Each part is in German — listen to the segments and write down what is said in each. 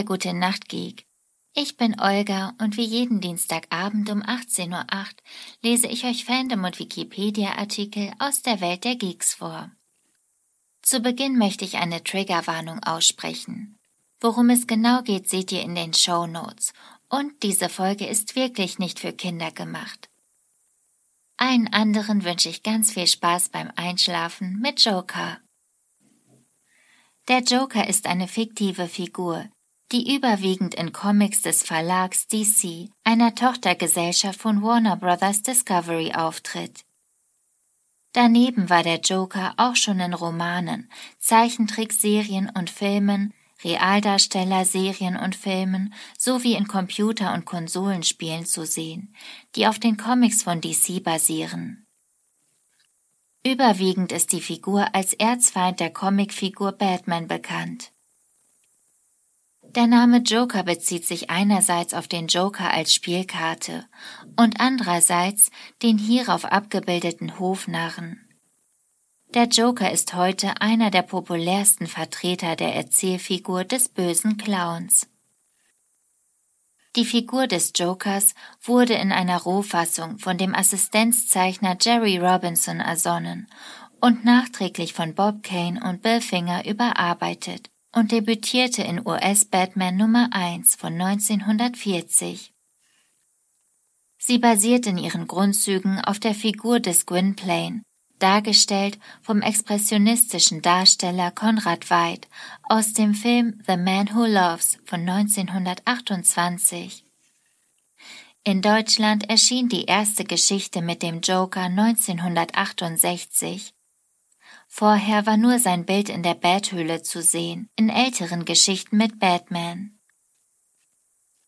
Bei Gute Nacht Geek. Ich bin Olga und wie jeden Dienstagabend um 18.08 Uhr lese ich euch Fandom und Wikipedia-Artikel aus der Welt der Geeks vor. Zu Beginn möchte ich eine Triggerwarnung aussprechen. Worum es genau geht, seht ihr in den Show Notes. Und diese Folge ist wirklich nicht für Kinder gemacht. Allen anderen wünsche ich ganz viel Spaß beim Einschlafen mit Joker. Der Joker ist eine fiktive Figur, die überwiegend in Comics des Verlags DC, einer Tochtergesellschaft von Warner Bros. Discovery, auftritt. Daneben war der Joker auch schon in Romanen, Zeichentrickserien und Filmen, Realdarsteller, Serien und Filmen sowie in Computer- und Konsolenspielen zu sehen, die auf den Comics von DC basieren. Überwiegend ist die Figur als Erzfeind der Comicfigur Batman bekannt. Der Name Joker bezieht sich einerseits auf den Joker als Spielkarte und andererseits den hierauf abgebildeten Hofnarren. Der Joker ist heute einer der populärsten Vertreter der Erzählfigur des bösen Clowns. Die Figur des Jokers wurde in einer Rohfassung von dem Assistenzzeichner Jerry Robinson ersonnen und nachträglich von Bob Kane und Bill Finger überarbeitet und debütierte in US Batman Nummer 1 von 1940. Sie basiert in ihren Grundzügen auf der Figur des Gwynplaine, dargestellt vom expressionistischen Darsteller Conrad Veidt aus dem Film The Man Who Loves von 1928. In Deutschland erschien die erste Geschichte mit dem Joker 1968. Vorher war nur sein Bild in der Bathöhle zu sehen, in älteren Geschichten mit Batman.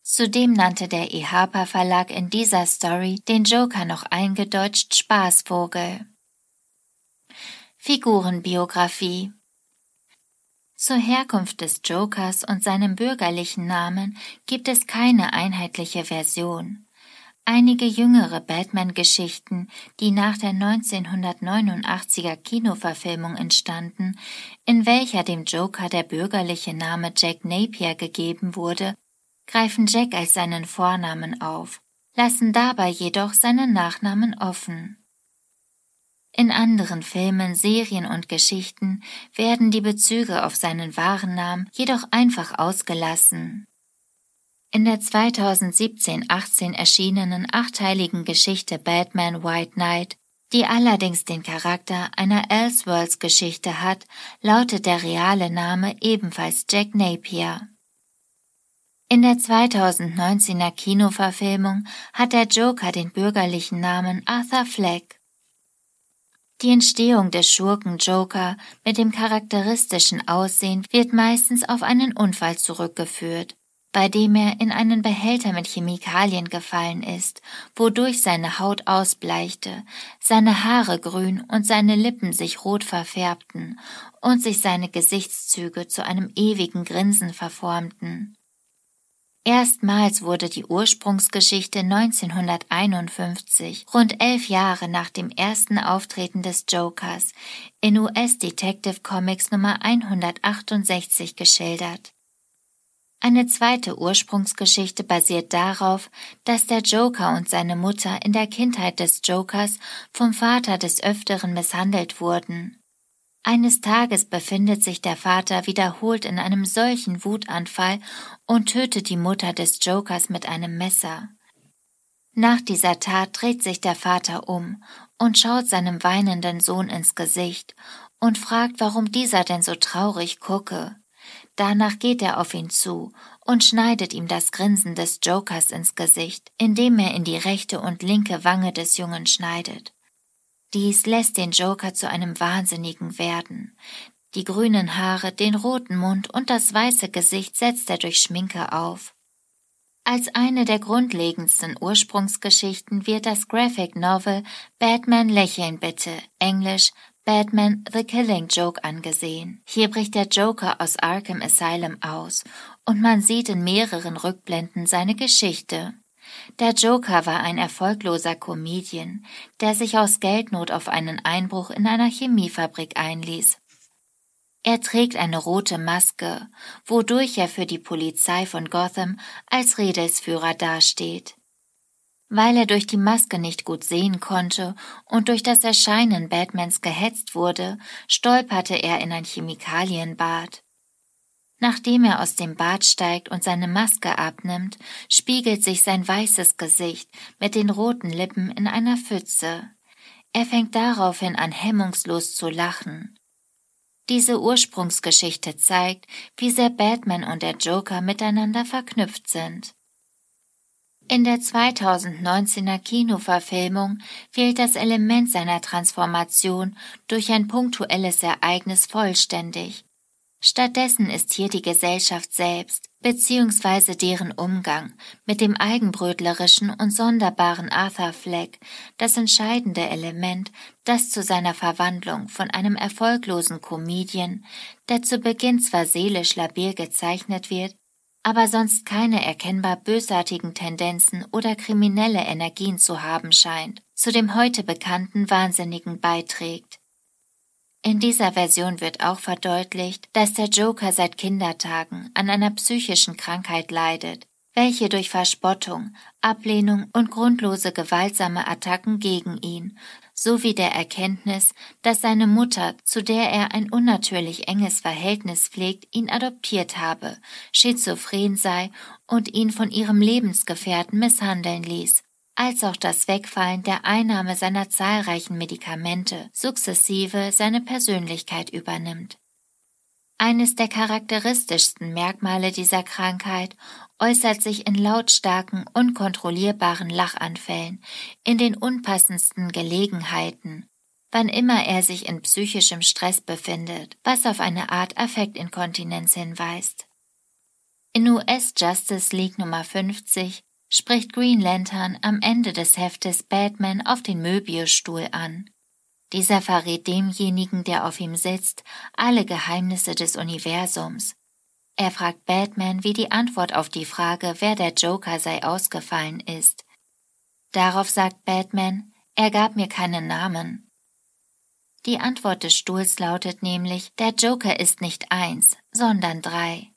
Zudem nannte der E. Harper Verlag in dieser Story den Joker noch eingedeutscht Spaßvogel. Figurenbiografie Zur Herkunft des Jokers und seinem bürgerlichen Namen gibt es keine einheitliche Version. Einige jüngere Batman-Geschichten, die nach der 1989er Kinoverfilmung entstanden, in welcher dem Joker der bürgerliche Name Jack Napier gegeben wurde, greifen Jack als seinen Vornamen auf, lassen dabei jedoch seinen Nachnamen offen. In anderen Filmen, Serien und Geschichten werden die Bezüge auf seinen wahren Namen jedoch einfach ausgelassen. In der 2017-18 erschienenen achteiligen Geschichte Batman White Knight, die allerdings den Charakter einer Elseworlds-Geschichte hat, lautet der reale Name ebenfalls Jack Napier. In der 2019er Kinoverfilmung hat der Joker den bürgerlichen Namen Arthur Fleck. Die Entstehung des Schurken Joker mit dem charakteristischen Aussehen wird meistens auf einen Unfall zurückgeführt, bei dem er in einen Behälter mit Chemikalien gefallen ist, wodurch seine Haut ausbleichte, seine Haare grün und seine Lippen sich rot verfärbten und sich seine Gesichtszüge zu einem ewigen Grinsen verformten. Erstmals wurde die Ursprungsgeschichte 1951, rund elf Jahre nach dem ersten Auftreten des Jokers, in US Detective Comics Nummer 168 geschildert. Eine zweite Ursprungsgeschichte basiert darauf, dass der Joker und seine Mutter in der Kindheit des Jokers vom Vater des Öfteren misshandelt wurden. Eines Tages befindet sich der Vater wiederholt in einem solchen Wutanfall und tötet die Mutter des Jokers mit einem Messer. Nach dieser Tat dreht sich der Vater um und schaut seinem weinenden Sohn ins Gesicht und fragt, warum dieser denn so traurig gucke. Danach geht er auf ihn zu und schneidet ihm das Grinsen des Jokers ins Gesicht, indem er in die rechte und linke Wange des Jungen schneidet. Dies lässt den Joker zu einem Wahnsinnigen werden. Die grünen Haare, den roten Mund und das weiße Gesicht setzt er durch Schminke auf. Als eine der grundlegendsten Ursprungsgeschichten wird das Graphic Novel Batman Lächeln bitte, Englisch Batman The Killing Joke angesehen. Hier bricht der Joker aus Arkham Asylum aus und man sieht in mehreren Rückblenden seine Geschichte. Der Joker war ein erfolgloser Comedian, der sich aus Geldnot auf einen Einbruch in einer Chemiefabrik einließ. Er trägt eine rote Maske, wodurch er für die Polizei von Gotham als Redelsführer dasteht. Weil er durch die Maske nicht gut sehen konnte und durch das Erscheinen Batmans gehetzt wurde, stolperte er in ein Chemikalienbad. Nachdem er aus dem Bad steigt und seine Maske abnimmt, spiegelt sich sein weißes Gesicht mit den roten Lippen in einer Pfütze. Er fängt daraufhin an hemmungslos zu lachen. Diese Ursprungsgeschichte zeigt, wie sehr Batman und der Joker miteinander verknüpft sind. In der 2019er Kinoverfilmung fehlt das Element seiner Transformation durch ein punktuelles Ereignis vollständig. Stattdessen ist hier die Gesellschaft selbst bzw. deren Umgang mit dem eigenbrötlerischen und sonderbaren Arthur Fleck das entscheidende Element, das zu seiner Verwandlung von einem erfolglosen Comedian, der zu Beginn zwar seelisch labil gezeichnet wird, aber sonst keine erkennbar bösartigen Tendenzen oder kriminelle Energien zu haben scheint, zu dem heute bekannten Wahnsinnigen beiträgt. In dieser Version wird auch verdeutlicht, dass der Joker seit Kindertagen an einer psychischen Krankheit leidet, welche durch Verspottung, Ablehnung und grundlose gewaltsame Attacken gegen ihn sowie der Erkenntnis, dass seine Mutter, zu der er ein unnatürlich enges Verhältnis pflegt, ihn adoptiert habe, schizophren sei und ihn von ihrem Lebensgefährten misshandeln ließ, als auch das Wegfallen der Einnahme seiner zahlreichen Medikamente sukzessive seine Persönlichkeit übernimmt. Eines der charakteristischsten Merkmale dieser Krankheit äußert sich in lautstarken, unkontrollierbaren Lachanfällen, in den unpassendsten Gelegenheiten, wann immer er sich in psychischem Stress befindet, was auf eine Art Affektinkontinenz hinweist. In US Justice League Nummer 50 spricht Green Lantern am Ende des Heftes Batman auf den Möbiusstuhl an. Dieser verrät demjenigen, der auf ihm sitzt, alle Geheimnisse des Universums. Er fragt Batman, wie die Antwort auf die Frage, wer der Joker sei, ausgefallen ist. Darauf sagt Batman, er gab mir keinen Namen. Die Antwort des Stuhls lautet nämlich, der Joker ist nicht eins, sondern drei.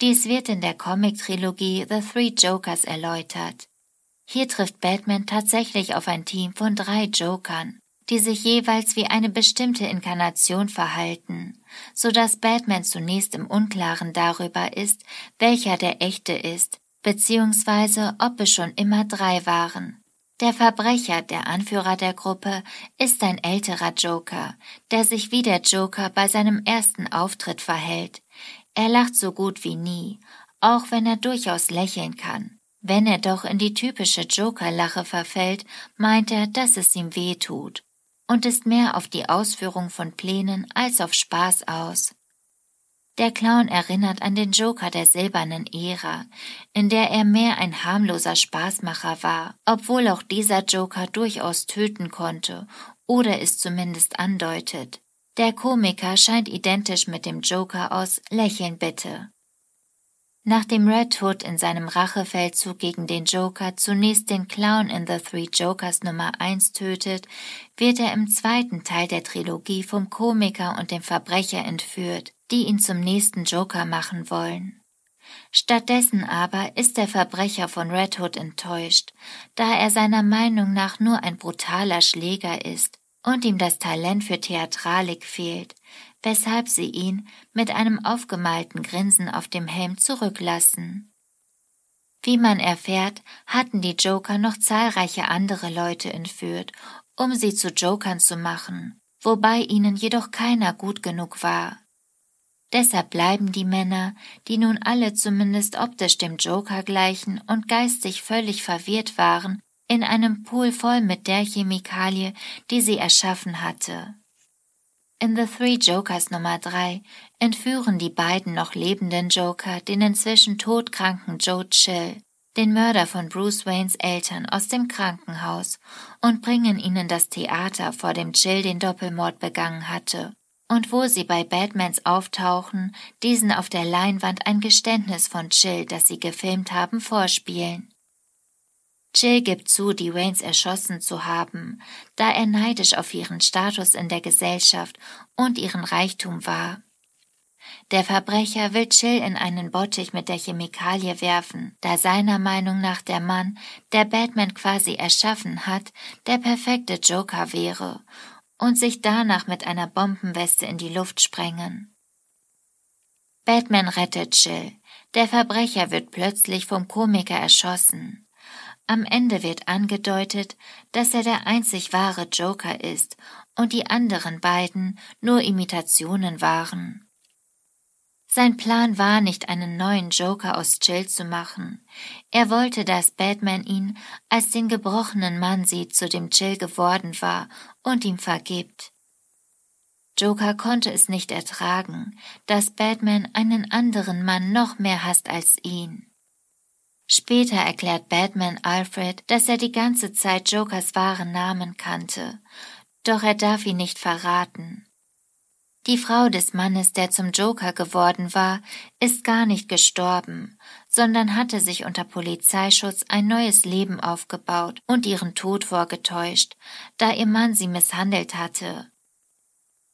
Dies wird in der Comic-Trilogie The Three Jokers erläutert. Hier trifft Batman tatsächlich auf ein Team von drei Jokern, die sich jeweils wie eine bestimmte Inkarnation verhalten, so dass Batman zunächst im Unklaren darüber ist, welcher der echte ist, beziehungsweise ob es schon immer drei waren. Der Verbrecher, der Anführer der Gruppe, ist ein älterer Joker, der sich wie der Joker bei seinem ersten Auftritt verhält. Er lacht so gut wie nie, auch wenn er durchaus lächeln kann. Wenn er doch in die typische Joker-Lache verfällt, meint er, dass es ihm weh tut und ist mehr auf die Ausführung von Plänen als auf Spaß aus. Der Clown erinnert an den Joker der silbernen Ära, in der er mehr ein harmloser Spaßmacher war, obwohl auch dieser Joker durchaus töten konnte oder es zumindest andeutet. Der Komiker scheint identisch mit dem Joker aus Lächeln bitte. Nachdem Red Hood in seinem Rachefeldzug gegen den Joker zunächst den Clown in The Three Jokers Nummer 1 tötet, wird er im zweiten Teil der Trilogie vom Komiker und dem Verbrecher entführt, die ihn zum nächsten Joker machen wollen. Stattdessen aber ist der Verbrecher von Red Hood enttäuscht, da er seiner Meinung nach nur ein brutaler Schläger ist und ihm das Talent für Theatralik fehlt, weshalb sie ihn mit einem aufgemalten Grinsen auf dem Helm zurücklassen. Wie man erfährt, hatten die Joker noch zahlreiche andere Leute entführt, um sie zu Jokern zu machen, wobei ihnen jedoch keiner gut genug war. Deshalb bleiben die Männer, die nun alle zumindest optisch dem Joker gleichen und geistig völlig verwirrt waren, in einem Pool voll mit der Chemikalie, die sie erschaffen hatte. In The Three Jokers Nummer 3 entführen die beiden noch lebenden Joker den inzwischen todkranken Joe Chill, den Mörder von Bruce Waynes Eltern aus dem Krankenhaus und bringen ihnen das Theater, vor dem Chill den Doppelmord begangen hatte und wo sie bei Batmans Auftauchen diesen auf der Leinwand ein Geständnis von Chill, das sie gefilmt haben, vorspielen. Jill gibt zu, die Waynes erschossen zu haben, da er neidisch auf ihren Status in der Gesellschaft und ihren Reichtum war. Der Verbrecher will Jill in einen Bottich mit der Chemikalie werfen, da seiner Meinung nach der Mann, der Batman quasi erschaffen hat, der perfekte Joker wäre und sich danach mit einer Bombenweste in die Luft sprengen. Batman rettet Jill. Der Verbrecher wird plötzlich vom Komiker erschossen. Am Ende wird angedeutet, dass er der einzig wahre Joker ist und die anderen beiden nur Imitationen waren. Sein Plan war nicht, einen neuen Joker aus Jill zu machen. Er wollte, dass Batman ihn als den gebrochenen Mann sieht, zu dem Jill geworden war, und ihm vergibt. Joker konnte es nicht ertragen, dass Batman einen anderen Mann noch mehr hasst als ihn. Später erklärt Batman Alfred, dass er die ganze Zeit Jokers wahren Namen kannte, doch er darf ihn nicht verraten. Die Frau des Mannes, der zum Joker geworden war, ist gar nicht gestorben, sondern hatte sich unter Polizeischutz ein neues Leben aufgebaut und ihren Tod vorgetäuscht, da ihr Mann sie misshandelt hatte.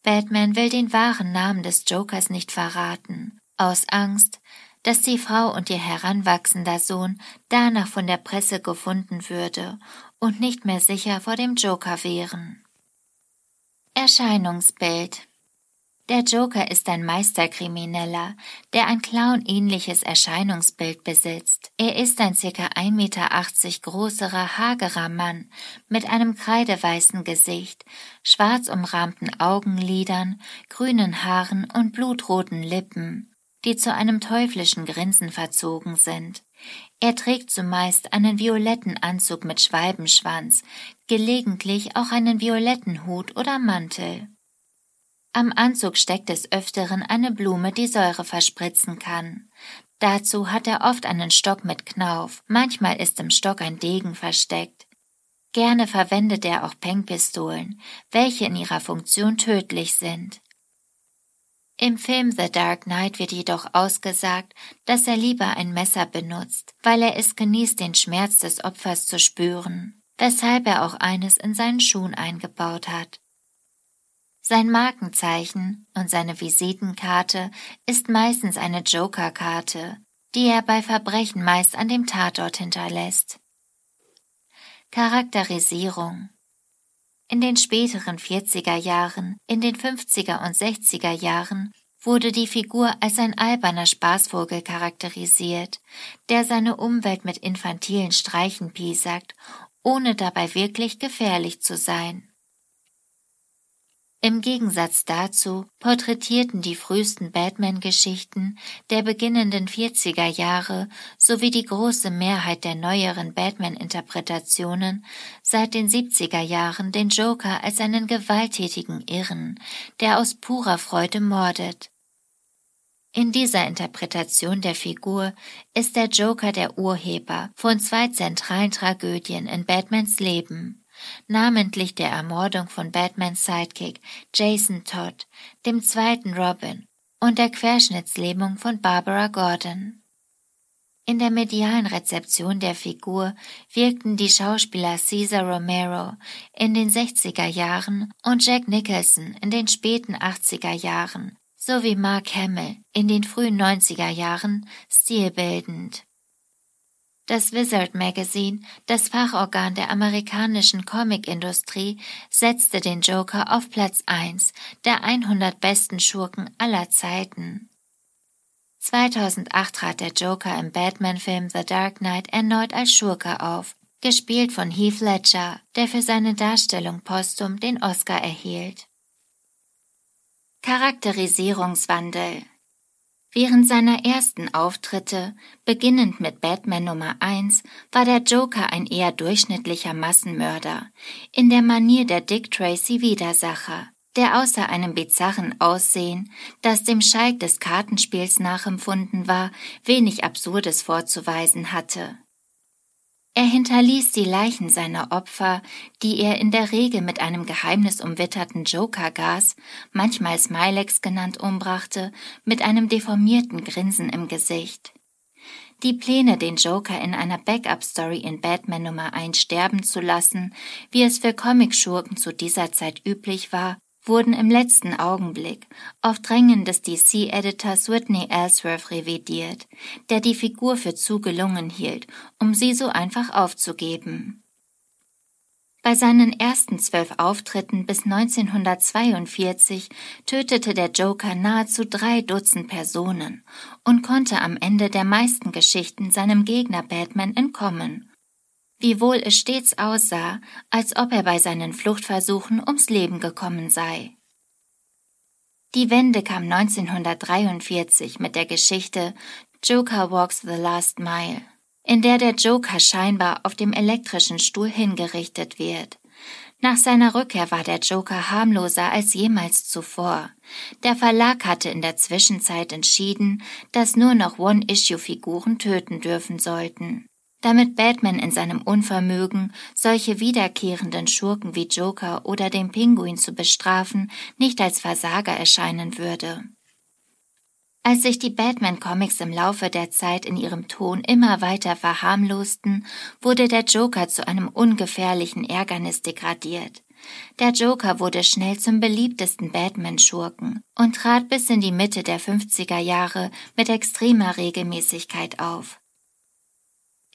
Batman will den wahren Namen des Jokers nicht verraten, aus Angst, dass die Frau und ihr heranwachsender Sohn danach von der Presse gefunden würde und nicht mehr sicher vor dem Joker wären. Erscheinungsbild der Joker ist ein Meisterkrimineller, der ein Clown-ähnliches Erscheinungsbild besitzt. Er ist ein ca. 1,80 Meter großerer, hagerer Mann mit einem kreideweißen Gesicht, schwarz umrahmten Augenlidern, grünen Haaren und blutroten Lippen, die zu einem teuflischen Grinsen verzogen sind. Er trägt zumeist einen violetten Anzug mit Schwalbenschwanz, gelegentlich auch einen violetten Hut oder Mantel. Am Anzug steckt des Öfteren eine Blume, die Säure verspritzen kann. Dazu hat er oft einen Stock mit Knauf, manchmal ist im Stock ein Degen versteckt. Gerne verwendet er auch Pengpistolen, welche in ihrer Funktion tödlich sind. Im Film The Dark Knight wird jedoch ausgesagt, dass er lieber ein Messer benutzt, weil er es genießt, den Schmerz des Opfers zu spüren, weshalb er auch eines in seinen Schuhen eingebaut hat. Sein Markenzeichen und seine Visitenkarte ist meistens eine Joker-Karte, die er bei Verbrechen meist an dem Tatort hinterlässt. Charakterisierung In den späteren 40er Jahren, in den 50er und 60er Jahren wurde die Figur als ein alberner Spaßvogel charakterisiert, der seine Umwelt mit infantilen Streichen piesackt, ohne dabei wirklich gefährlich zu sein. Im Gegensatz dazu porträtierten die frühesten Batman-Geschichten der beginnenden 40er Jahre sowie die große Mehrheit der neueren Batman-Interpretationen seit den 70er Jahren den Joker als einen gewalttätigen Irren, der aus purer Freude mordet. In dieser Interpretation der Figur ist der Joker der Urheber von zwei zentralen Tragödien in Batmans Leben namentlich der Ermordung von Batmans Sidekick Jason Todd, dem zweiten Robin und der Querschnittslähmung von Barbara Gordon. In der medialen Rezeption der Figur wirkten die Schauspieler Cesar Romero in den 60er Jahren und Jack Nicholson in den späten 80er Jahren sowie Mark Hamill in den frühen 90er Jahren stilbildend. Das Wizard Magazine, das Fachorgan der amerikanischen Comicindustrie, setzte den Joker auf Platz 1 der 100 besten Schurken aller Zeiten. 2008 trat der Joker im Batman-Film The Dark Knight erneut als Schurke auf, gespielt von Heath Ledger, der für seine Darstellung postum den Oscar erhielt. Charakterisierungswandel Während seiner ersten Auftritte, beginnend mit Batman Nummer 1, war der Joker ein eher durchschnittlicher Massenmörder, in der Manier der Dick Tracy Widersacher, der außer einem bizarren Aussehen, das dem Schalk des Kartenspiels nachempfunden war, wenig Absurdes vorzuweisen hatte. Er hinterließ die Leichen seiner Opfer, die er in der Regel mit einem geheimnisumwitterten Joker-Gas, manchmal Smilex genannt, umbrachte, mit einem deformierten Grinsen im Gesicht. Die Pläne, den Joker in einer Backup-Story in Batman Nummer 1 sterben zu lassen, wie es für Comicschurken zu dieser Zeit üblich war, wurden im letzten Augenblick auf Drängen des DC-Editors Whitney Ellsworth revidiert, der die Figur für zu gelungen hielt, um sie so einfach aufzugeben. Bei seinen ersten zwölf Auftritten bis 1942 tötete der Joker nahezu drei Dutzend Personen und konnte am Ende der meisten Geschichten seinem Gegner Batman entkommen. Wiewohl es stets aussah, als ob er bei seinen Fluchtversuchen ums Leben gekommen sei. Die Wende kam 1943 mit der Geschichte Joker Walks the Last Mile in der der Joker scheinbar auf dem elektrischen Stuhl hingerichtet wird. Nach seiner Rückkehr war der Joker harmloser als jemals zuvor. Der Verlag hatte in der Zwischenzeit entschieden, dass nur noch One-Issue-Figuren töten dürfen sollten. Damit Batman in seinem Unvermögen, solche wiederkehrenden Schurken wie Joker oder den Pinguin zu bestrafen, nicht als Versager erscheinen würde. Als sich die Batman-Comics im Laufe der Zeit in ihrem Ton immer weiter verharmlosten, wurde der Joker zu einem ungefährlichen Ärgernis degradiert. Der Joker wurde schnell zum beliebtesten Batman-Schurken und trat bis in die Mitte der 50er Jahre mit extremer Regelmäßigkeit auf.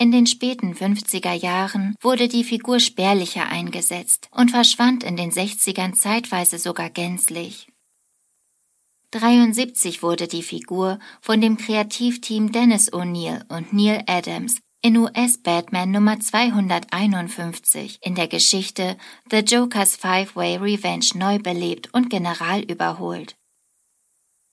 In den späten 50er Jahren wurde die Figur spärlicher eingesetzt und verschwand in den 60ern zeitweise sogar gänzlich. 73 wurde die Figur von dem Kreativteam Dennis O'Neill und Neil Adams in US Batman Nummer 251 in der Geschichte The Joker's Five-Way Revenge neu belebt und general überholt.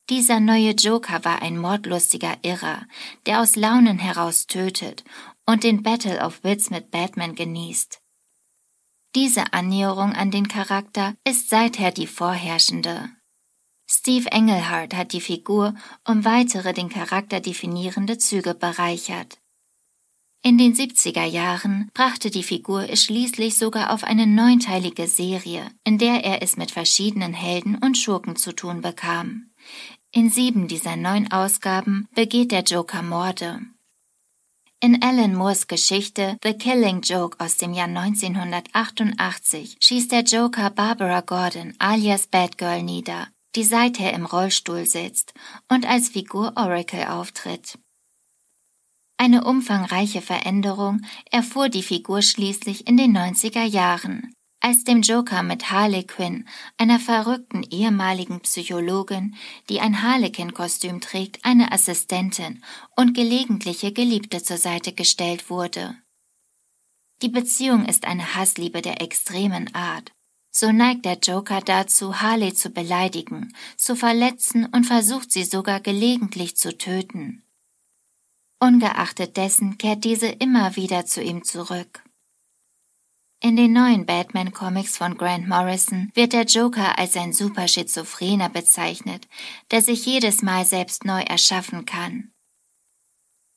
Dieser neue Joker war ein mordlustiger Irrer, der aus Launen heraus tötet und den Battle of Wits mit Batman genießt. Diese Annäherung an den Charakter ist seither die vorherrschende. Steve Engelhardt hat die Figur um weitere den Charakter definierende Züge bereichert. In den 70er Jahren brachte die Figur es schließlich sogar auf eine neunteilige Serie, in der er es mit verschiedenen Helden und Schurken zu tun bekam. In sieben dieser neun Ausgaben begeht der Joker Morde. In Alan Moores Geschichte The Killing Joke aus dem Jahr 1988 schießt der Joker Barbara Gordon alias Batgirl nieder die seither im Rollstuhl sitzt und als Figur Oracle auftritt. Eine umfangreiche Veränderung erfuhr die Figur schließlich in den 90er Jahren, als dem Joker mit Harley Quinn, einer verrückten ehemaligen Psychologin, die ein Harlequin-Kostüm trägt, eine Assistentin und gelegentliche Geliebte zur Seite gestellt wurde. Die Beziehung ist eine Hassliebe der extremen Art so neigt der Joker dazu, Harley zu beleidigen, zu verletzen und versucht sie sogar gelegentlich zu töten. Ungeachtet dessen kehrt diese immer wieder zu ihm zurück. In den neuen Batman-Comics von Grant Morrison wird der Joker als ein Superschizophrener bezeichnet, der sich jedes Mal selbst neu erschaffen kann.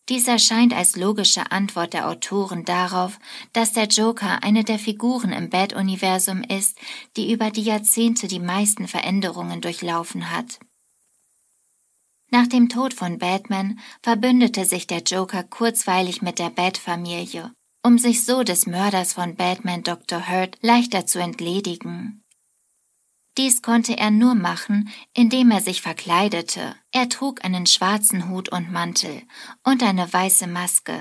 Dies erscheint als logische Antwort der Autoren darauf, dass der Joker eine der Figuren im Bat-Universum ist, die über die Jahrzehnte die meisten Veränderungen durchlaufen hat. Nach dem Tod von Batman verbündete sich der Joker kurzweilig mit der Bat-Familie, um sich so des Mörders von Batman Dr. Hurt leichter zu entledigen. Dies konnte er nur machen, indem er sich verkleidete. Er trug einen schwarzen Hut und Mantel und eine weiße Maske.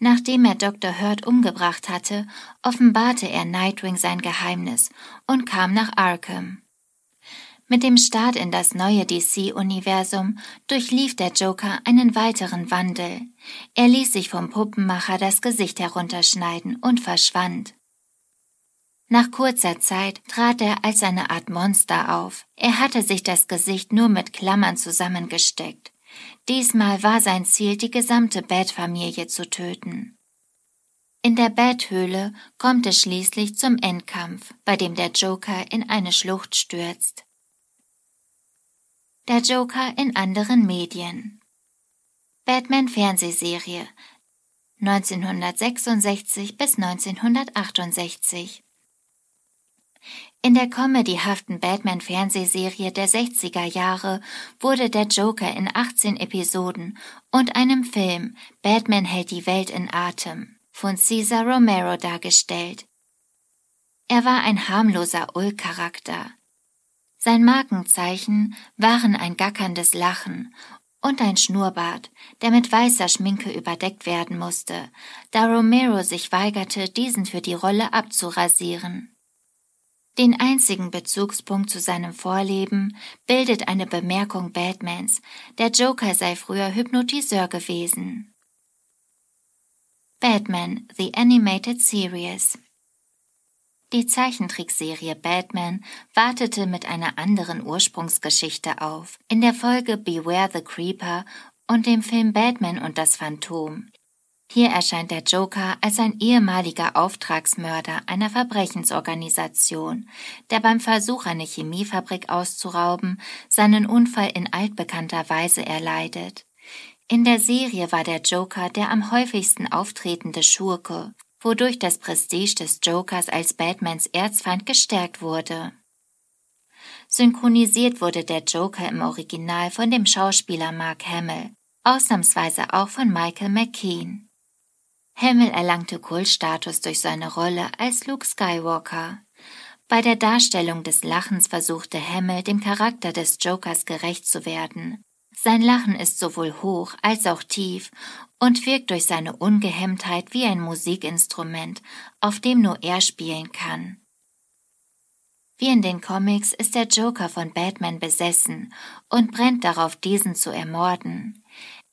Nachdem er Dr. Hurt umgebracht hatte, offenbarte er Nightwing sein Geheimnis und kam nach Arkham. Mit dem Start in das neue DC-Universum durchlief der Joker einen weiteren Wandel. Er ließ sich vom Puppenmacher das Gesicht herunterschneiden und verschwand. Nach kurzer Zeit trat er als eine Art Monster auf. Er hatte sich das Gesicht nur mit Klammern zusammengesteckt. Diesmal war sein Ziel, die gesamte Bat-Familie zu töten. In der Bat-Höhle kommt es schließlich zum Endkampf, bei dem der Joker in eine Schlucht stürzt. Der Joker in anderen Medien. Batman Fernsehserie 1966 bis 1968 In der comedyhaften Batman-Fernsehserie der 60er Jahre wurde der Joker in 18 Episoden und einem Film Batman hält die Welt in Atem von Cesar Romero dargestellt. Er war ein harmloser Ull-Charakter. Sein Markenzeichen waren ein gackerndes Lachen und ein Schnurrbart, der mit weißer Schminke überdeckt werden musste, da Romero sich weigerte, diesen für die Rolle abzurasieren. Den einzigen Bezugspunkt zu seinem Vorleben bildet eine Bemerkung Batmans, der Joker sei früher Hypnotiseur gewesen. Batman The Animated Series Die Zeichentrickserie Batman wartete mit einer anderen Ursprungsgeschichte auf, in der Folge Beware the Creeper und dem Film Batman und das Phantom, hier erscheint der Joker als ein ehemaliger Auftragsmörder einer Verbrechensorganisation, der beim Versuch, eine Chemiefabrik auszurauben, seinen Unfall in altbekannter Weise erleidet. In der Serie war der Joker der am häufigsten auftretende Schurke, wodurch das Prestige des Jokers als Batmans Erzfeind gestärkt wurde. Synchronisiert wurde der Joker im Original von dem Schauspieler Mark Hamill, ausnahmsweise auch von Michael McKean. Hamill erlangte Kultstatus durch seine Rolle als Luke Skywalker. Bei der Darstellung des Lachens versuchte Hamill dem Charakter des Jokers gerecht zu werden. Sein Lachen ist sowohl hoch als auch tief und wirkt durch seine Ungehemmtheit wie ein Musikinstrument, auf dem nur er spielen kann. Wie in den Comics ist der Joker von Batman besessen und brennt darauf, diesen zu ermorden.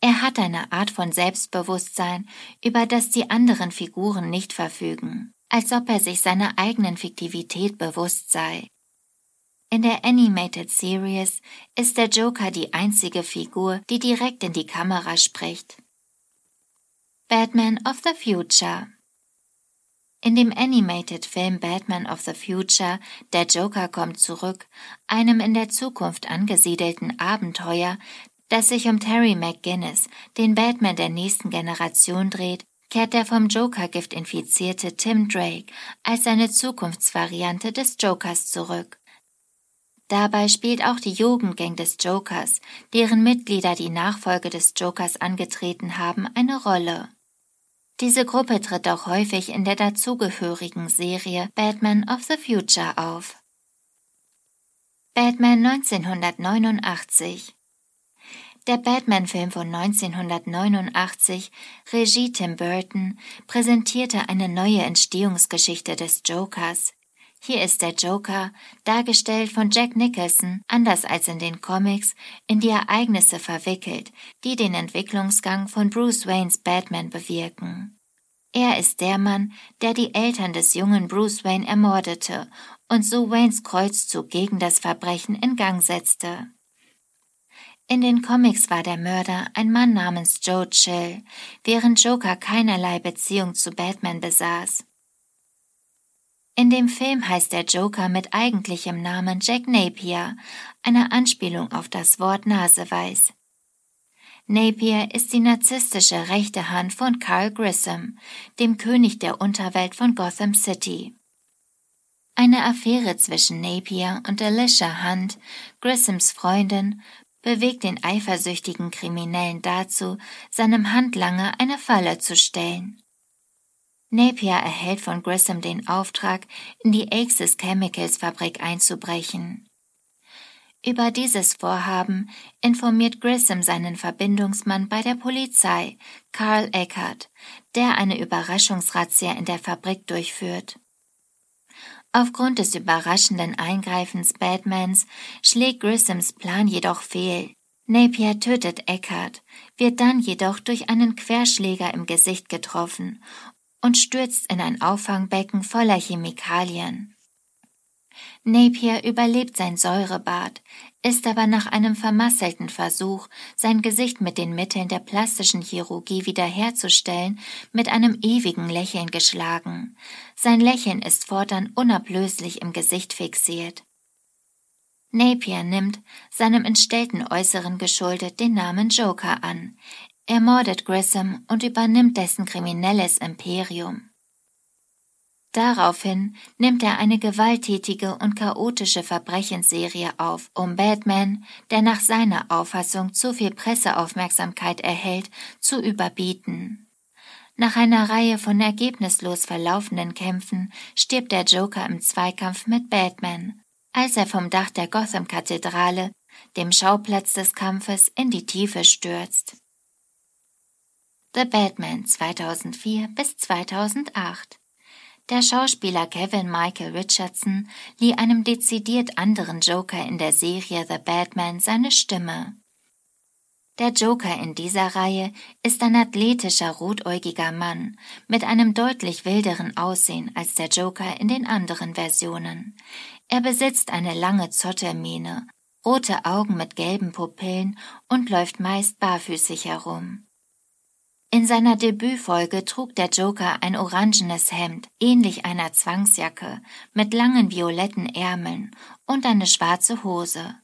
Er hat eine Art von Selbstbewusstsein, über das die anderen Figuren nicht verfügen, als ob er sich seiner eigenen Fiktivität bewusst sei. In der Animated Series ist der Joker die einzige Figur, die direkt in die Kamera spricht. Batman of the Future in dem Animated-Film Batman of the Future Der Joker kommt zurück, einem in der Zukunft angesiedelten Abenteuer, das sich um Terry McGuinness, den Batman der nächsten Generation dreht, kehrt der vom Joker-Gift infizierte Tim Drake als seine Zukunftsvariante des Jokers zurück. Dabei spielt auch die Jugendgang des Jokers, deren Mitglieder die Nachfolge des Jokers angetreten haben, eine Rolle. Diese Gruppe tritt auch häufig in der dazugehörigen Serie Batman of the Future auf. Batman 1989 der Batman-Film von 1989, Regie Tim Burton, präsentierte eine neue Entstehungsgeschichte des Jokers. Hier ist der Joker, dargestellt von Jack Nicholson, anders als in den Comics, in die Ereignisse verwickelt, die den Entwicklungsgang von Bruce Waynes Batman bewirken. Er ist der Mann, der die Eltern des jungen Bruce Wayne ermordete und so Waynes Kreuzzug gegen das Verbrechen in Gang setzte. In den Comics war der Mörder ein Mann namens Joe Chill, während Joker keinerlei Beziehung zu Batman besaß. In dem Film heißt der Joker mit eigentlichem Namen Jack Napier, eine Anspielung auf das Wort Naseweiß. Napier ist die narzisstische rechte Hand von Carl Grissom, dem König der Unterwelt von Gotham City. Eine Affäre zwischen Napier und Alicia Hunt, Grissoms Freundin, bewegt den eifersüchtigen Kriminellen dazu, seinem Handlanger eine Falle zu stellen. Napier erhält von Grissom den Auftrag, in die Axis Chemicals Fabrik einzubrechen. Über dieses Vorhaben informiert Grissom seinen Verbindungsmann bei der Polizei, Carl Eckert, der eine Überraschungsrazzia in der Fabrik durchführt. Aufgrund des überraschenden Eingreifens Batmans schlägt Grissoms Plan jedoch fehl. Napier tötet Eckhart, wird dann jedoch durch einen Querschläger im Gesicht getroffen und stürzt in ein Auffangbecken voller Chemikalien. Napier überlebt sein Säurebad, ist aber nach einem vermasselten Versuch, sein Gesicht mit den Mitteln der plastischen Chirurgie wiederherzustellen, mit einem ewigen Lächeln geschlagen. Sein Lächeln ist fortan unablöslich im Gesicht fixiert. Napier nimmt, seinem entstellten Äußeren geschuldet, den Namen Joker an, ermordet Grissom und übernimmt dessen kriminelles Imperium. Daraufhin nimmt er eine gewalttätige und chaotische Verbrechensserie auf, um Batman, der nach seiner Auffassung zu viel Presseaufmerksamkeit erhält, zu überbieten. Nach einer Reihe von ergebnislos verlaufenden Kämpfen stirbt der Joker im Zweikampf mit Batman, als er vom Dach der Gotham-Kathedrale, dem Schauplatz des Kampfes, in die Tiefe stürzt. The Batman 2004 bis 2008 der Schauspieler Kevin Michael Richardson lieh einem dezidiert anderen Joker in der Serie The Batman seine Stimme. Der Joker in dieser Reihe ist ein athletischer, rotäugiger Mann mit einem deutlich wilderen Aussehen als der Joker in den anderen Versionen. Er besitzt eine lange Zottelmähne, rote Augen mit gelben Pupillen und läuft meist barfüßig herum. In seiner Debütfolge trug der Joker ein orangenes Hemd, ähnlich einer Zwangsjacke, mit langen violetten Ärmeln und eine schwarze Hose.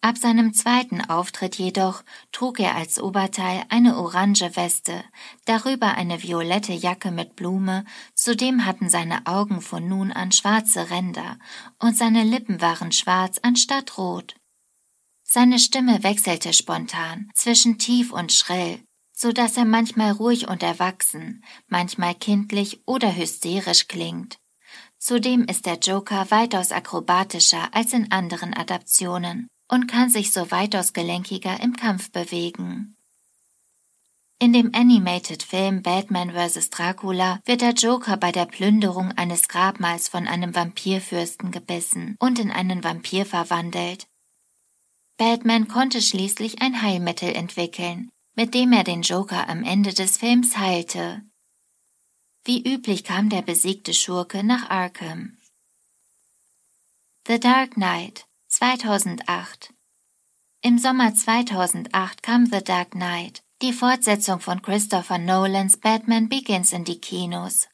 Ab seinem zweiten Auftritt jedoch trug er als Oberteil eine orange Weste, darüber eine violette Jacke mit Blume, zudem hatten seine Augen von nun an schwarze Ränder und seine Lippen waren schwarz anstatt rot. Seine Stimme wechselte spontan zwischen tief und schrill, so dass er manchmal ruhig und erwachsen, manchmal kindlich oder hysterisch klingt. Zudem ist der Joker weitaus akrobatischer als in anderen Adaptionen und kann sich so weitaus gelenkiger im Kampf bewegen. In dem Animated-Film Batman vs. Dracula wird der Joker bei der Plünderung eines Grabmals von einem Vampirfürsten gebissen und in einen Vampir verwandelt. Batman konnte schließlich ein Heilmittel entwickeln, mit dem er den Joker am Ende des Films heilte. Wie üblich kam der besiegte Schurke nach Arkham. The Dark Knight 2008 Im Sommer 2008 kam The Dark Knight, die Fortsetzung von Christopher Nolans Batman Begins in die Kinos.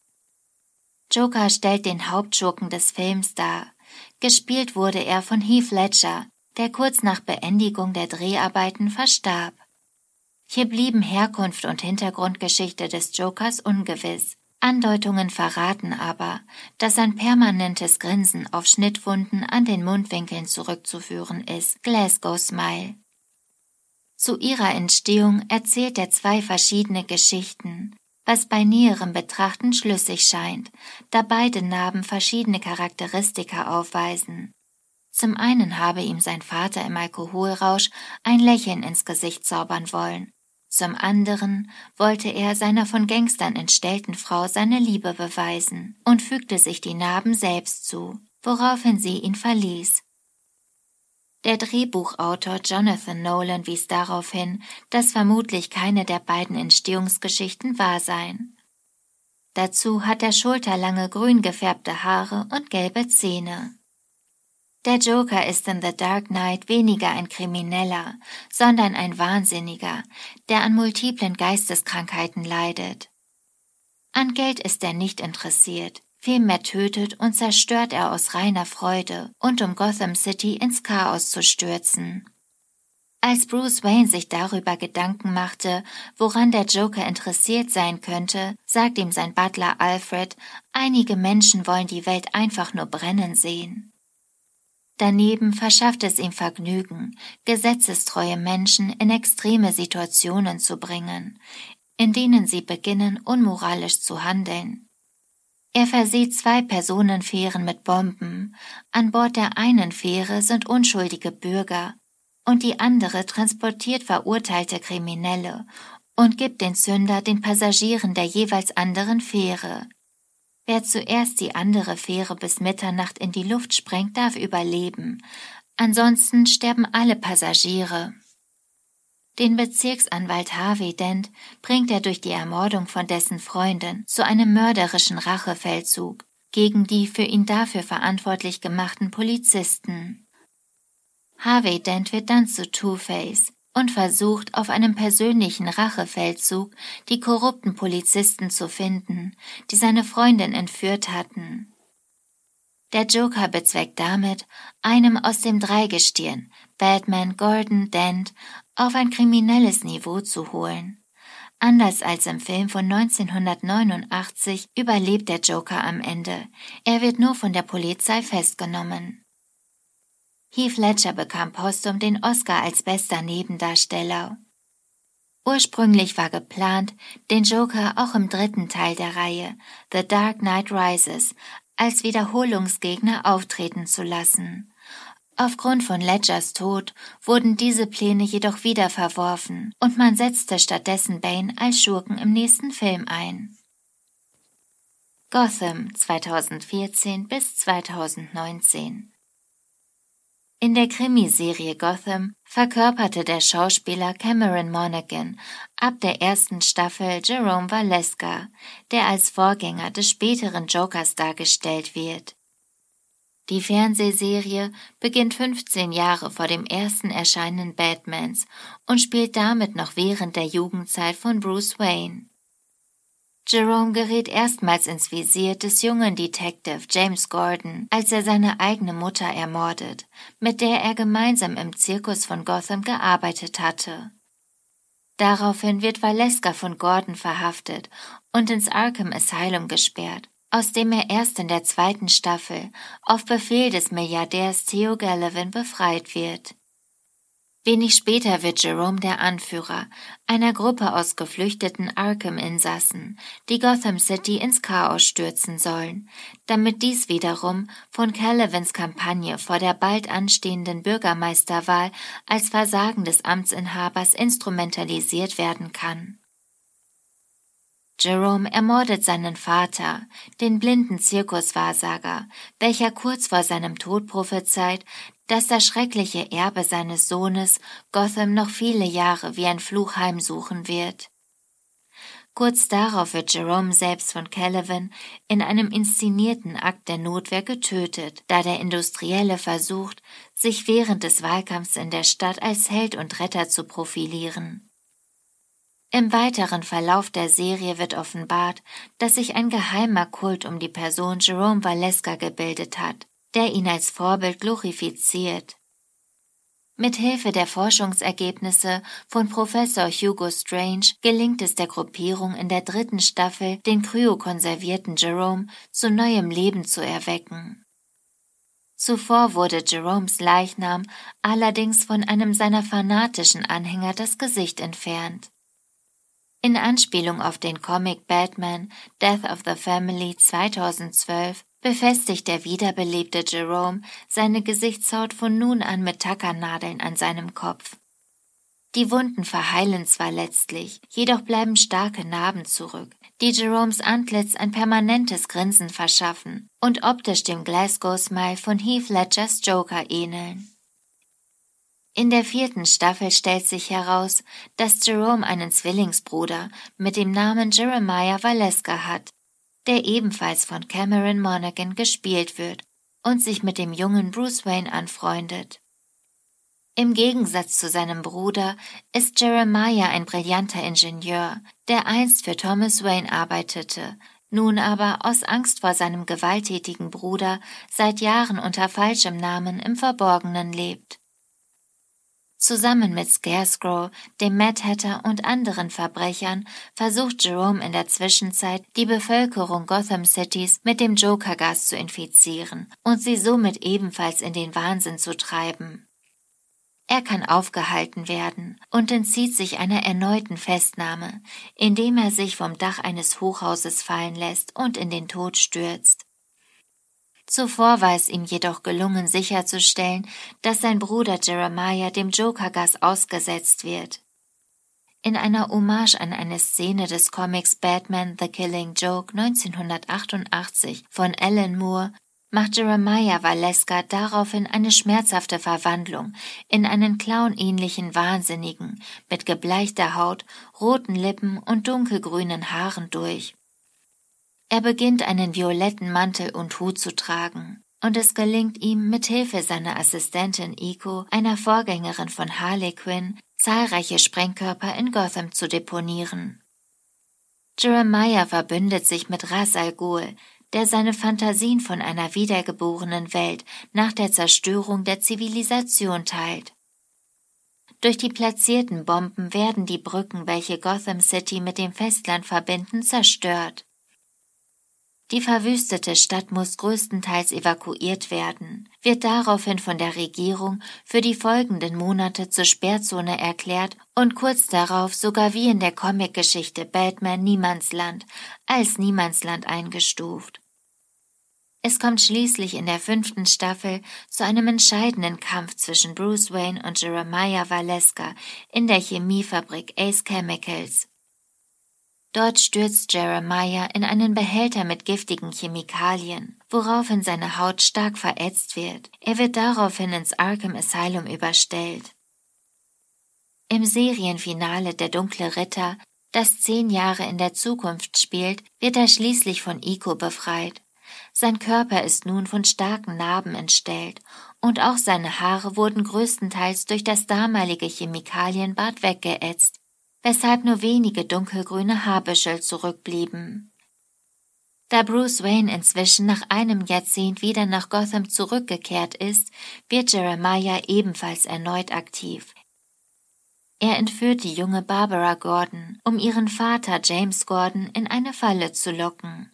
Joker stellt den Hauptschurken des Films dar. Gespielt wurde er von Heath Ledger, der kurz nach Beendigung der Dreharbeiten verstarb. Hier blieben Herkunft und Hintergrundgeschichte des Jokers ungewiss. Andeutungen verraten aber, dass sein permanentes Grinsen auf Schnittwunden an den Mundwinkeln zurückzuführen ist. Glasgow Smile. Zu ihrer Entstehung erzählt er zwei verschiedene Geschichten, was bei näherem Betrachten schlüssig scheint, da beide Narben verschiedene Charakteristika aufweisen. Zum einen habe ihm sein Vater im Alkoholrausch ein Lächeln ins Gesicht zaubern wollen, zum anderen wollte er seiner von Gangstern entstellten Frau seine Liebe beweisen und fügte sich die Narben selbst zu, woraufhin sie ihn verließ. Der Drehbuchautor Jonathan Nolan wies darauf hin, dass vermutlich keine der beiden Entstehungsgeschichten wahr seien. Dazu hat er schulterlange grün gefärbte Haare und gelbe Zähne. Der Joker ist in The Dark Knight weniger ein Krimineller, sondern ein Wahnsinniger, der an multiplen Geisteskrankheiten leidet. An Geld ist er nicht interessiert, vielmehr tötet und zerstört er aus reiner Freude und um Gotham City ins Chaos zu stürzen. Als Bruce Wayne sich darüber Gedanken machte, woran der Joker interessiert sein könnte, sagt ihm sein Butler Alfred, einige Menschen wollen die Welt einfach nur brennen sehen. Daneben verschafft es ihm Vergnügen, gesetzestreue Menschen in extreme Situationen zu bringen, in denen sie beginnen, unmoralisch zu handeln. Er versieht zwei Personenfähren mit Bomben. An Bord der einen Fähre sind unschuldige Bürger und die andere transportiert verurteilte Kriminelle und gibt den Zünder den Passagieren der jeweils anderen Fähre. Wer zuerst die andere Fähre bis Mitternacht in die Luft sprengt, darf überleben. Ansonsten sterben alle Passagiere. Den Bezirksanwalt Harvey Dent bringt er durch die Ermordung von dessen Freundin zu einem mörderischen Rachefeldzug gegen die für ihn dafür verantwortlich gemachten Polizisten. Harvey Dent wird dann zu Two-Face, und versucht, auf einem persönlichen Rachefeldzug die korrupten Polizisten zu finden, die seine Freundin entführt hatten. Der Joker bezweckt damit, einem aus dem Dreigestirn, Batman, Gordon, Dent, auf ein kriminelles Niveau zu holen. Anders als im Film von 1989 überlebt der Joker am Ende. Er wird nur von der Polizei festgenommen. Heath Ledger bekam postum den Oscar als bester Nebendarsteller. Ursprünglich war geplant, den Joker auch im dritten Teil der Reihe The Dark Knight Rises als Wiederholungsgegner auftreten zu lassen. Aufgrund von Ledgers Tod wurden diese Pläne jedoch wieder verworfen und man setzte stattdessen Bane als Schurken im nächsten Film ein. Gotham 2014 bis 2019 in der Krimiserie Gotham verkörperte der Schauspieler Cameron Monaghan ab der ersten Staffel Jerome Valeska, der als Vorgänger des späteren Jokers dargestellt wird. Die Fernsehserie beginnt 15 Jahre vor dem ersten Erscheinen Batmans und spielt damit noch während der Jugendzeit von Bruce Wayne. Jerome gerät erstmals ins Visier des jungen Detective James Gordon, als er seine eigene Mutter ermordet, mit der er gemeinsam im Zirkus von Gotham gearbeitet hatte. Daraufhin wird Valeska von Gordon verhaftet und ins Arkham Asylum gesperrt aus dem er erst in der zweiten Staffel auf Befehl des Milliardärs Theo Gallivan befreit wird. Wenig später wird Jerome der Anführer einer Gruppe aus geflüchteten Arkham-Insassen, die Gotham City ins Chaos stürzen sollen, damit dies wiederum von Calavans Kampagne vor der bald anstehenden Bürgermeisterwahl als Versagen des Amtsinhabers instrumentalisiert werden kann. Jerome ermordet seinen Vater, den blinden Zirkuswahrsager, welcher kurz vor seinem Tod prophezeit, dass das schreckliche Erbe seines Sohnes Gotham noch viele Jahre wie ein Fluch heimsuchen wird. Kurz darauf wird Jerome selbst von Caliban in einem inszenierten Akt der Notwehr getötet, da der Industrielle versucht, sich während des Wahlkampfs in der Stadt als Held und Retter zu profilieren. Im weiteren Verlauf der Serie wird offenbart, dass sich ein geheimer Kult um die Person Jerome Valeska gebildet hat, der ihn als Vorbild glorifiziert. Mit Hilfe der Forschungsergebnisse von Professor Hugo Strange gelingt es der Gruppierung in der dritten Staffel, den kryokonservierten Jerome zu neuem Leben zu erwecken. Zuvor wurde Jeromes Leichnam allerdings von einem seiner fanatischen Anhänger das Gesicht entfernt. In Anspielung auf den Comic Batman Death of the Family 2012 befestigt der wiederbelebte Jerome seine Gesichtshaut von nun an mit Tackernadeln an seinem Kopf. Die Wunden verheilen zwar letztlich, jedoch bleiben starke Narben zurück, die Jeromes Antlitz ein permanentes Grinsen verschaffen und optisch dem Glasgow Smile von Heath Ledgers Joker ähneln. In der vierten Staffel stellt sich heraus, dass Jerome einen Zwillingsbruder mit dem Namen Jeremiah Valeska hat, der ebenfalls von Cameron Monaghan gespielt wird und sich mit dem jungen Bruce Wayne anfreundet. Im Gegensatz zu seinem Bruder ist Jeremiah ein brillanter Ingenieur, der einst für Thomas Wayne arbeitete, nun aber aus Angst vor seinem gewalttätigen Bruder seit Jahren unter falschem Namen im Verborgenen lebt. Zusammen mit Scarecrow, dem Mad Hatter und anderen Verbrechern versucht Jerome in der Zwischenzeit, die Bevölkerung Gotham Cities mit dem Jokergas zu infizieren und sie somit ebenfalls in den Wahnsinn zu treiben. Er kann aufgehalten werden und entzieht sich einer erneuten Festnahme, indem er sich vom Dach eines Hochhauses fallen lässt und in den Tod stürzt. Zuvor war es ihm jedoch gelungen sicherzustellen, dass sein Bruder Jeremiah dem Jokergas ausgesetzt wird. In einer Hommage an eine Szene des Comics Batman The Killing Joke 1988 von Alan Moore macht Jeremiah Valeska daraufhin eine schmerzhafte Verwandlung in einen clownähnlichen Wahnsinnigen mit gebleichter Haut, roten Lippen und dunkelgrünen Haaren durch. Er beginnt einen violetten Mantel und Hut zu tragen, und es gelingt ihm mit Hilfe seiner Assistentin Iko, einer Vorgängerin von Harley Quinn, zahlreiche Sprengkörper in Gotham zu deponieren. Jeremiah verbündet sich mit Ras Al Ghul, der seine Fantasien von einer wiedergeborenen Welt nach der Zerstörung der Zivilisation teilt. Durch die platzierten Bomben werden die Brücken, welche Gotham City mit dem Festland verbinden, zerstört. Die verwüstete Stadt muss größtenteils evakuiert werden, wird daraufhin von der Regierung für die folgenden Monate zur Sperrzone erklärt und kurz darauf sogar wie in der Comicgeschichte Batman Niemandsland als Niemandsland eingestuft. Es kommt schließlich in der fünften Staffel zu einem entscheidenden Kampf zwischen Bruce Wayne und Jeremiah Valeska in der Chemiefabrik Ace Chemicals. Dort stürzt Jeremiah in einen Behälter mit giftigen Chemikalien, woraufhin seine Haut stark verätzt wird. Er wird daraufhin ins Arkham Asylum überstellt. Im Serienfinale Der dunkle Ritter, das zehn Jahre in der Zukunft spielt, wird er schließlich von Iko befreit. Sein Körper ist nun von starken Narben entstellt und auch seine Haare wurden größtenteils durch das damalige Chemikalienbad weggeätzt, weshalb nur wenige dunkelgrüne Haarbüschel zurückblieben. Da Bruce Wayne inzwischen nach einem Jahrzehnt wieder nach Gotham zurückgekehrt ist, wird Jeremiah ebenfalls erneut aktiv. Er entführt die junge Barbara Gordon, um ihren Vater James Gordon in eine Falle zu locken.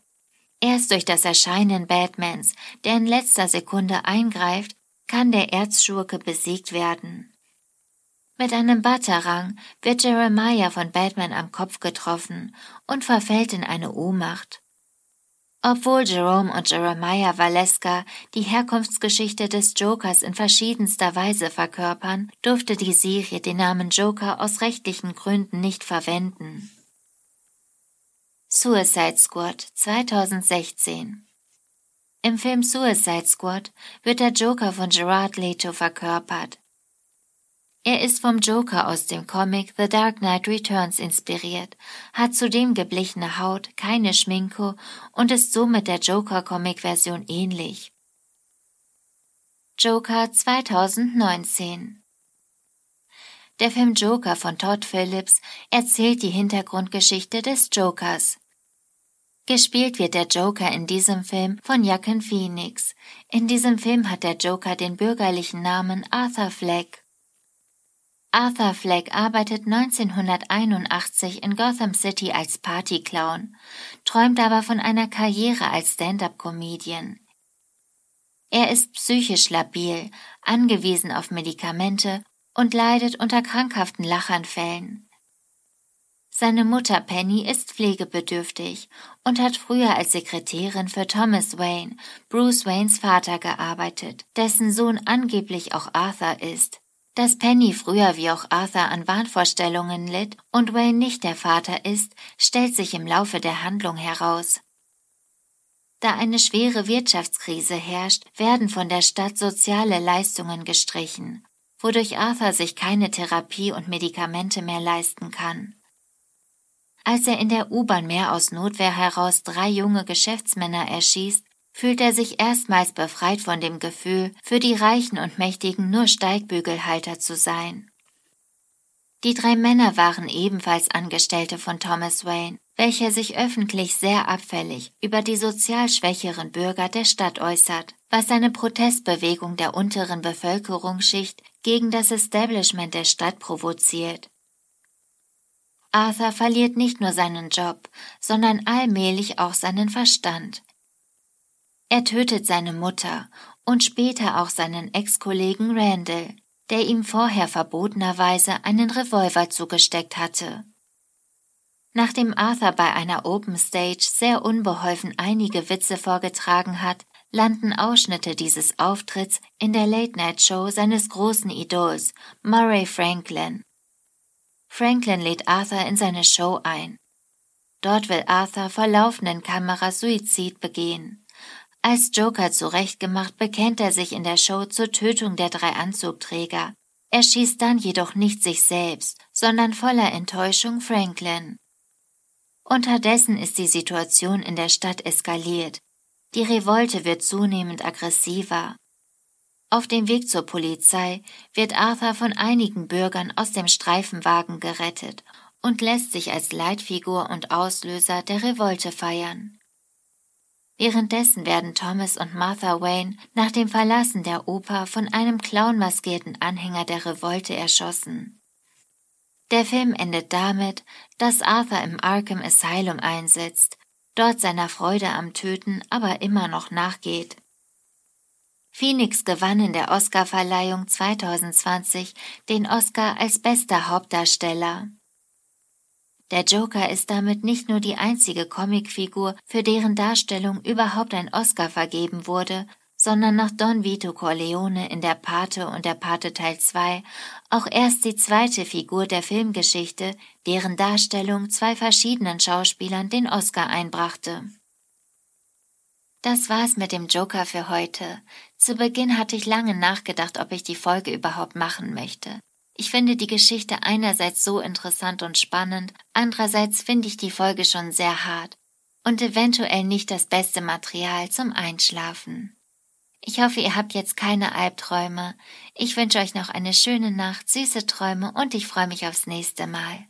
Erst durch das Erscheinen Batmans, der in letzter Sekunde eingreift, kann der Erzschurke besiegt werden. Mit einem Batarang wird Jeremiah von Batman am Kopf getroffen und verfällt in eine Ohnmacht. Obwohl Jerome und Jeremiah Valeska die Herkunftsgeschichte des Jokers in verschiedenster Weise verkörpern, durfte die Serie den Namen Joker aus rechtlichen Gründen nicht verwenden. Suicide Squad 2016 Im Film Suicide Squad wird der Joker von Gerard Leto verkörpert. Er ist vom Joker aus dem Comic The Dark Knight Returns inspiriert, hat zudem geblichene Haut, keine Schminke und ist somit der Joker-Comic-Version ähnlich. Joker 2019 Der Film Joker von Todd Phillips erzählt die Hintergrundgeschichte des Jokers. Gespielt wird der Joker in diesem Film von Jacken Phoenix. In diesem Film hat der Joker den bürgerlichen Namen Arthur Fleck. Arthur Fleck arbeitet 1981 in Gotham City als Partyclown, träumt aber von einer Karriere als Stand-up-Comedian. Er ist psychisch labil, angewiesen auf Medikamente und leidet unter krankhaften Lachanfällen. Seine Mutter Penny ist pflegebedürftig und hat früher als Sekretärin für Thomas Wayne, Bruce Waynes Vater, gearbeitet, dessen Sohn angeblich auch Arthur ist. Dass Penny früher wie auch Arthur an Wahnvorstellungen litt und Wayne nicht der Vater ist, stellt sich im Laufe der Handlung heraus. Da eine schwere Wirtschaftskrise herrscht, werden von der Stadt soziale Leistungen gestrichen, wodurch Arthur sich keine Therapie und Medikamente mehr leisten kann. Als er in der U-Bahn mehr aus Notwehr heraus drei junge Geschäftsmänner erschießt, fühlt er sich erstmals befreit von dem Gefühl, für die Reichen und Mächtigen nur Steigbügelhalter zu sein. Die drei Männer waren ebenfalls Angestellte von Thomas Wayne, welcher sich öffentlich sehr abfällig über die sozial schwächeren Bürger der Stadt äußert, was eine Protestbewegung der unteren Bevölkerungsschicht gegen das Establishment der Stadt provoziert. Arthur verliert nicht nur seinen Job, sondern allmählich auch seinen Verstand. Er tötet seine Mutter und später auch seinen Ex-Kollegen Randall, der ihm vorher verbotenerweise einen Revolver zugesteckt hatte. Nachdem Arthur bei einer Open Stage sehr unbeholfen einige Witze vorgetragen hat, landen Ausschnitte dieses Auftritts in der Late-Night-Show seines großen Idols, Murray Franklin. Franklin lädt Arthur in seine Show ein. Dort will Arthur vor laufenden Kameras Suizid begehen. Als Joker zurechtgemacht bekennt er sich in der Show zur Tötung der drei Anzugträger. Er schießt dann jedoch nicht sich selbst, sondern voller Enttäuschung Franklin. Unterdessen ist die Situation in der Stadt eskaliert. Die Revolte wird zunehmend aggressiver. Auf dem Weg zur Polizei wird Arthur von einigen Bürgern aus dem Streifenwagen gerettet und lässt sich als Leitfigur und Auslöser der Revolte feiern. Währenddessen werden Thomas und Martha Wayne nach dem Verlassen der Oper von einem clownmaskierten Anhänger der Revolte erschossen. Der Film endet damit, dass Arthur im Arkham Asylum einsetzt, dort seiner Freude am Töten aber immer noch nachgeht. Phoenix gewann in der Oscarverleihung 2020 den Oscar als bester Hauptdarsteller. Der Joker ist damit nicht nur die einzige Comicfigur, für deren Darstellung überhaupt ein Oscar vergeben wurde, sondern nach Don Vito Corleone in der Pate und der Pate Teil 2 auch erst die zweite Figur der Filmgeschichte, deren Darstellung zwei verschiedenen Schauspielern den Oscar einbrachte. Das war's mit dem Joker für heute. Zu Beginn hatte ich lange nachgedacht, ob ich die Folge überhaupt machen möchte. Ich finde die Geschichte einerseits so interessant und spannend, andererseits finde ich die Folge schon sehr hart und eventuell nicht das beste Material zum Einschlafen. Ich hoffe, ihr habt jetzt keine Albträume. Ich wünsche euch noch eine schöne Nacht, süße Träume und ich freue mich aufs nächste Mal.